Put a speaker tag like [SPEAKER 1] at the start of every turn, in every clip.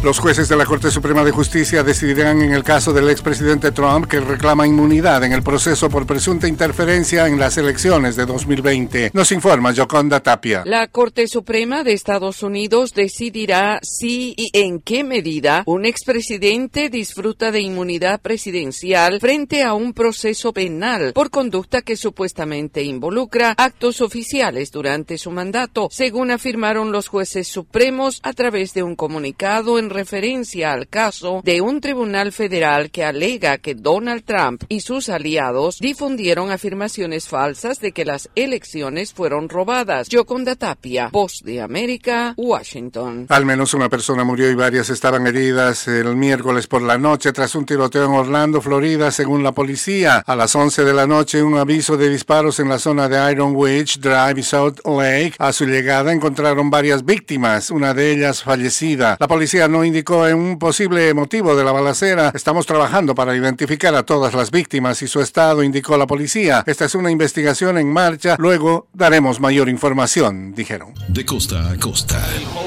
[SPEAKER 1] Los jueces de la Corte Suprema de Justicia decidirán en el caso del expresidente Trump que reclama inmunidad en el proceso por presunta interferencia en las elecciones de 2020. Nos informa Yoconda Tapia.
[SPEAKER 2] La Corte Suprema de Estados Unidos decidirá si y en qué medida un expresidente disfruta de inmunidad presidencial frente a un proceso penal por conducta que supuestamente involucra actos oficiales durante su mandato, según afirmaron los jueces supremos a través de un comunicado en referencia al caso de un tribunal federal que alega que Donald Trump y sus aliados difundieron afirmaciones falsas de que las elecciones fueron robadas. Yoconda Tapia, Voz de América, Washington.
[SPEAKER 1] Al menos una persona murió y varias estaban heridas el miércoles por la noche tras un tiroteo en Orlando, Florida, según la policía. A las 11 de la noche, un aviso de disparos en la zona de Iron Witch Drive South Lake. A su llegada encontraron varias víctimas, una de ellas fallecida. La policía no indicó en un posible motivo de la balacera. Estamos trabajando para identificar a todas las víctimas y su estado, indicó la policía. Esta es una investigación en marcha. Luego daremos mayor información, dijeron.
[SPEAKER 3] De costa a costa.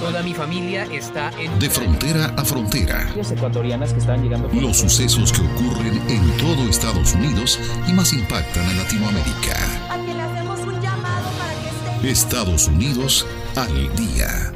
[SPEAKER 4] Toda mi familia está en...
[SPEAKER 3] De frontera a frontera.
[SPEAKER 4] ecuatorianas que están llegando...
[SPEAKER 3] Los sucesos que ocurren en todo Estados Unidos y más impactan a Latinoamérica.
[SPEAKER 5] Aquí le hacemos un llamado para que esté...
[SPEAKER 3] Estados Unidos al día.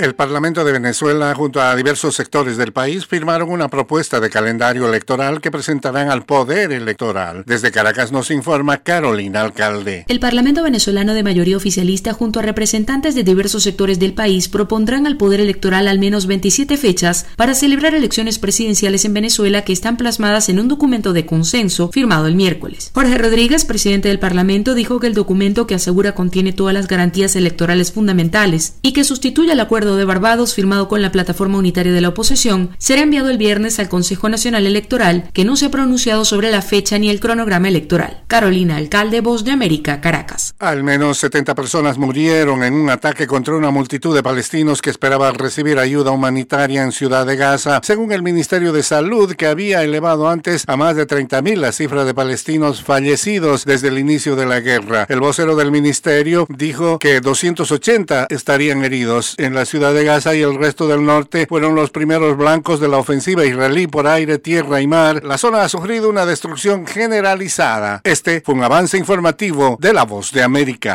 [SPEAKER 1] El Parlamento de Venezuela, junto a diversos sectores del país, firmaron una propuesta de calendario electoral que presentarán al Poder Electoral. Desde Caracas nos informa Carolina Alcalde.
[SPEAKER 6] El Parlamento venezolano de mayoría oficialista, junto a representantes de diversos sectores del país, propondrán al Poder Electoral al menos 27 fechas para celebrar elecciones presidenciales en Venezuela que están plasmadas en un documento de consenso firmado el miércoles. Jorge Rodríguez, presidente del Parlamento, dijo que el documento que asegura contiene todas las garantías electorales fundamentales y que sustituye al de Barbados firmado con la plataforma unitaria de la oposición será enviado el viernes al Consejo Nacional Electoral, que no se ha pronunciado sobre la fecha ni el cronograma electoral. Carolina Alcalde, Voz de América, Caracas.
[SPEAKER 1] Al menos 70 personas murieron en un ataque contra una multitud de palestinos que esperaban recibir ayuda humanitaria en Ciudad de Gaza, según el Ministerio de Salud, que había elevado antes a más de 30.000 la cifra de palestinos fallecidos desde el inicio de la guerra. El vocero del ministerio dijo que 280 estarían heridos en la ciudad de Gaza y el resto del norte fueron los primeros blancos de la ofensiva israelí por aire, tierra y mar. La zona ha sufrido una destrucción generalizada. Este fue un avance informativo de La Voz de América.